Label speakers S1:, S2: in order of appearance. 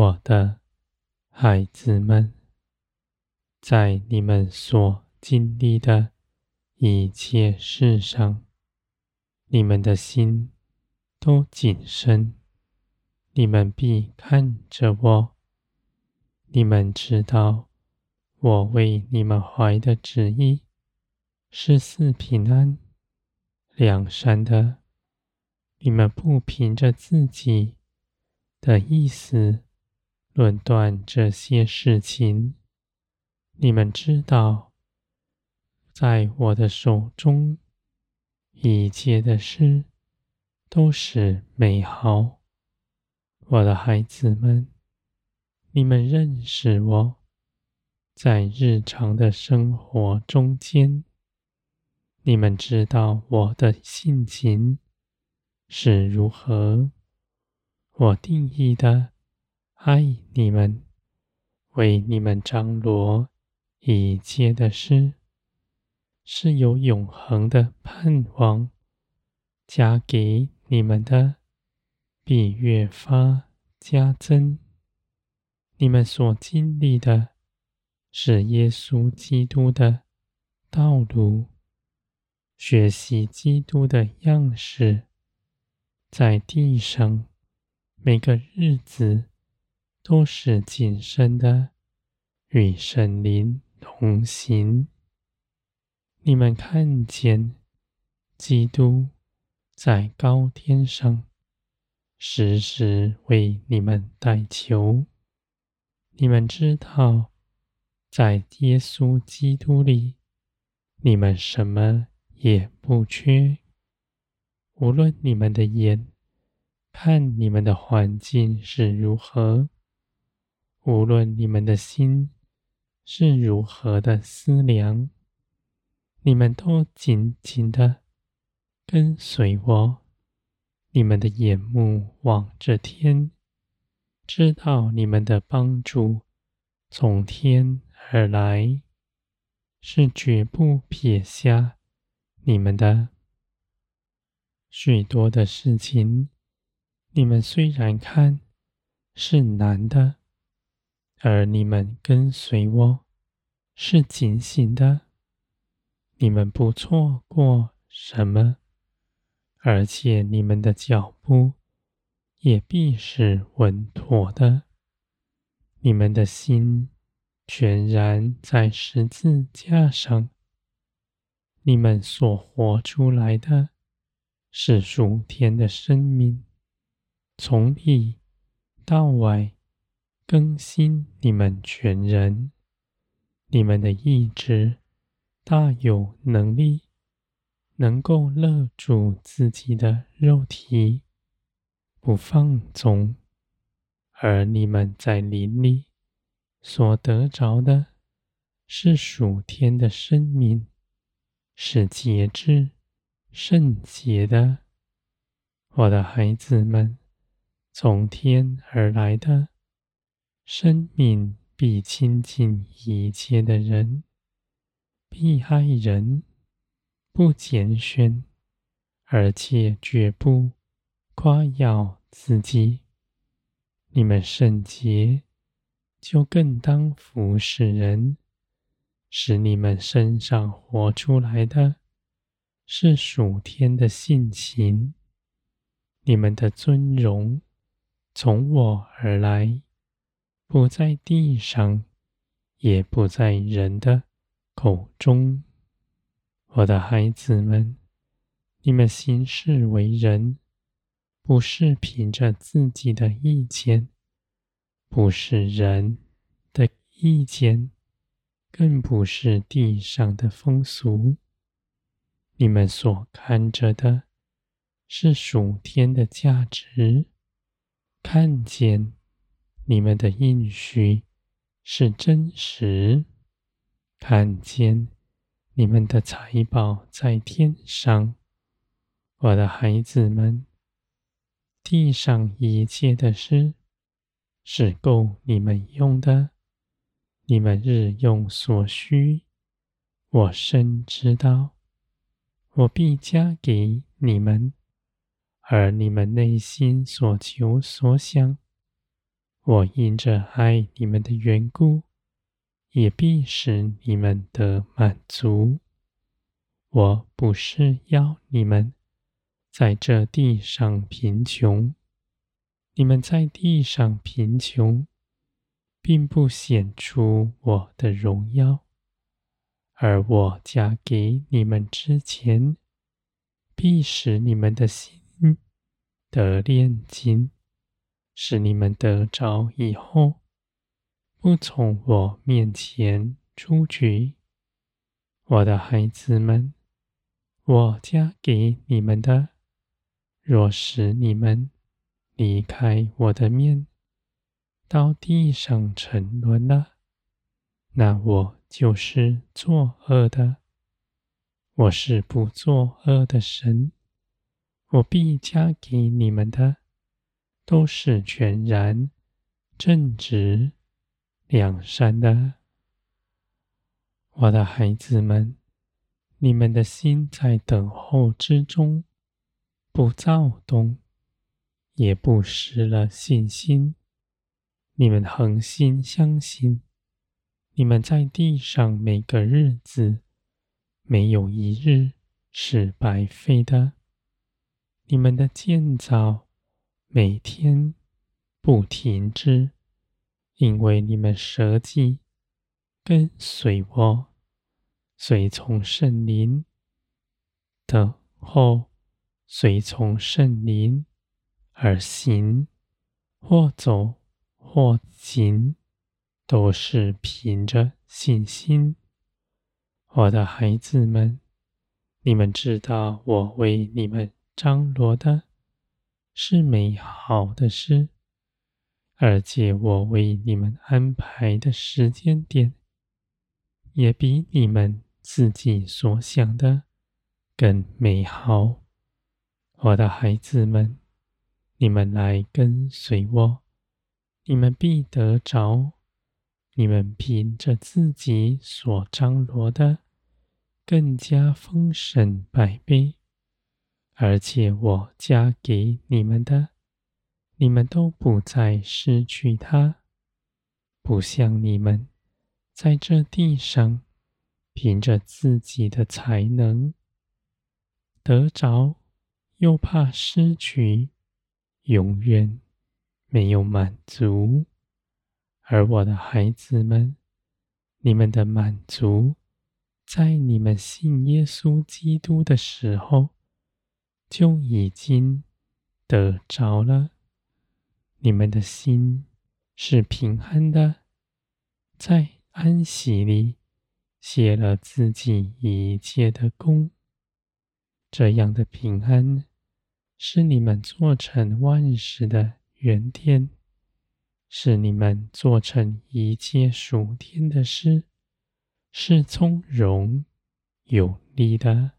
S1: 我的孩子们，在你们所经历的一切事上，你们的心都谨慎。你们必看着我。你们知道，我为你们怀的旨意是赐平安、良善的。你们不凭着自己的意思论断这些事情。你们知道，在我的手中，一切的事都是美好。我的孩子们，你们认识我，在日常的生活中间，你们知道我的性情。是如何？我定义的爱你们，为你们张罗一切的事，是有永恒的盼望，加给你们的，必越发加增。你们所经历的，是耶稣基督的道路，学习基督的样式。在地上，每个日子都是谨慎的，与圣灵同行。你们看见基督在高天上，时时为你们代求。你们知道，在耶稣基督里，你们什么也不缺。无论你们的眼看你们的环境是如何，无论你们的心是如何的思量，你们都紧紧的跟随我。你们的眼目望着天，知道你们的帮助从天而来，是绝不撇下你们的。许多的事情，你们虽然看是难的，而你们跟随我是警醒的。你们不错过什么，而且你们的脚步也必是稳妥的。你们的心全然在十字架上，你们所活出来的。是属天的生命，从里到外更新你们全人。你们的意志大有能力，能够勒住自己的肉体，不放纵。而你们在林里所得着的，是属天的生命，是节制。圣洁的，我的孩子们，从天而来的生命必亲近一切的人，必爱人，不拣选，而且绝不夸耀自己。你们圣洁，就更当服侍人，使你们身上活出来的。是属天的性情，你们的尊荣从我而来，不在地上，也不在人的口中。我的孩子们，你们行事为人，不是凭着自己的意见，不是人的意见，更不是地上的风俗。你们所看着的，是属天的价值；看见你们的应许是真实；看见你们的财宝在天上，我的孩子们，地上一切的事是够你们用的，你们日用所需，我深知道。我必加给你们，而你们内心所求所想，我因着爱你们的缘故，也必使你们得满足。我不是要你们在这地上贫穷，你们在地上贫穷，并不显出我的荣耀。而我加给你们之前，必使你们的心得炼净，使你们得着以后，不从我面前出局。我的孩子们，我加给你们的，若使你们离开我的面，到地上沉沦了，那我。就是作恶的，我是不作恶的神，我必加给你们的，都是全然正直、良善的。我的孩子们，你们的心在等候之中，不躁动，也不失了信心。你们恒心相信。你们在地上每个日子，没有一日是白费的。你们的建造每天不停止，因为你们舍己跟随我，随从圣灵的后，随从圣灵而行，或走或行。都是凭着信心，我的孩子们，你们知道我为你们张罗的是美好的事，而且我为你们安排的时间点，也比你们自己所想的更美好。我的孩子们，你们来跟随我，你们必得着。你们凭着自己所张罗的，更加丰盛百倍，而且我加给你们的，你们都不再失去它，不像你们在这地上凭着自己的才能得着，又怕失去，永远没有满足。而我的孩子们，你们的满足，在你们信耶稣基督的时候，就已经得着了。你们的心是平安的，在安息里歇了自己一切的工。这样的平安，是你们做成万事的原点。是你们做成一切属天的事，是从容有力的。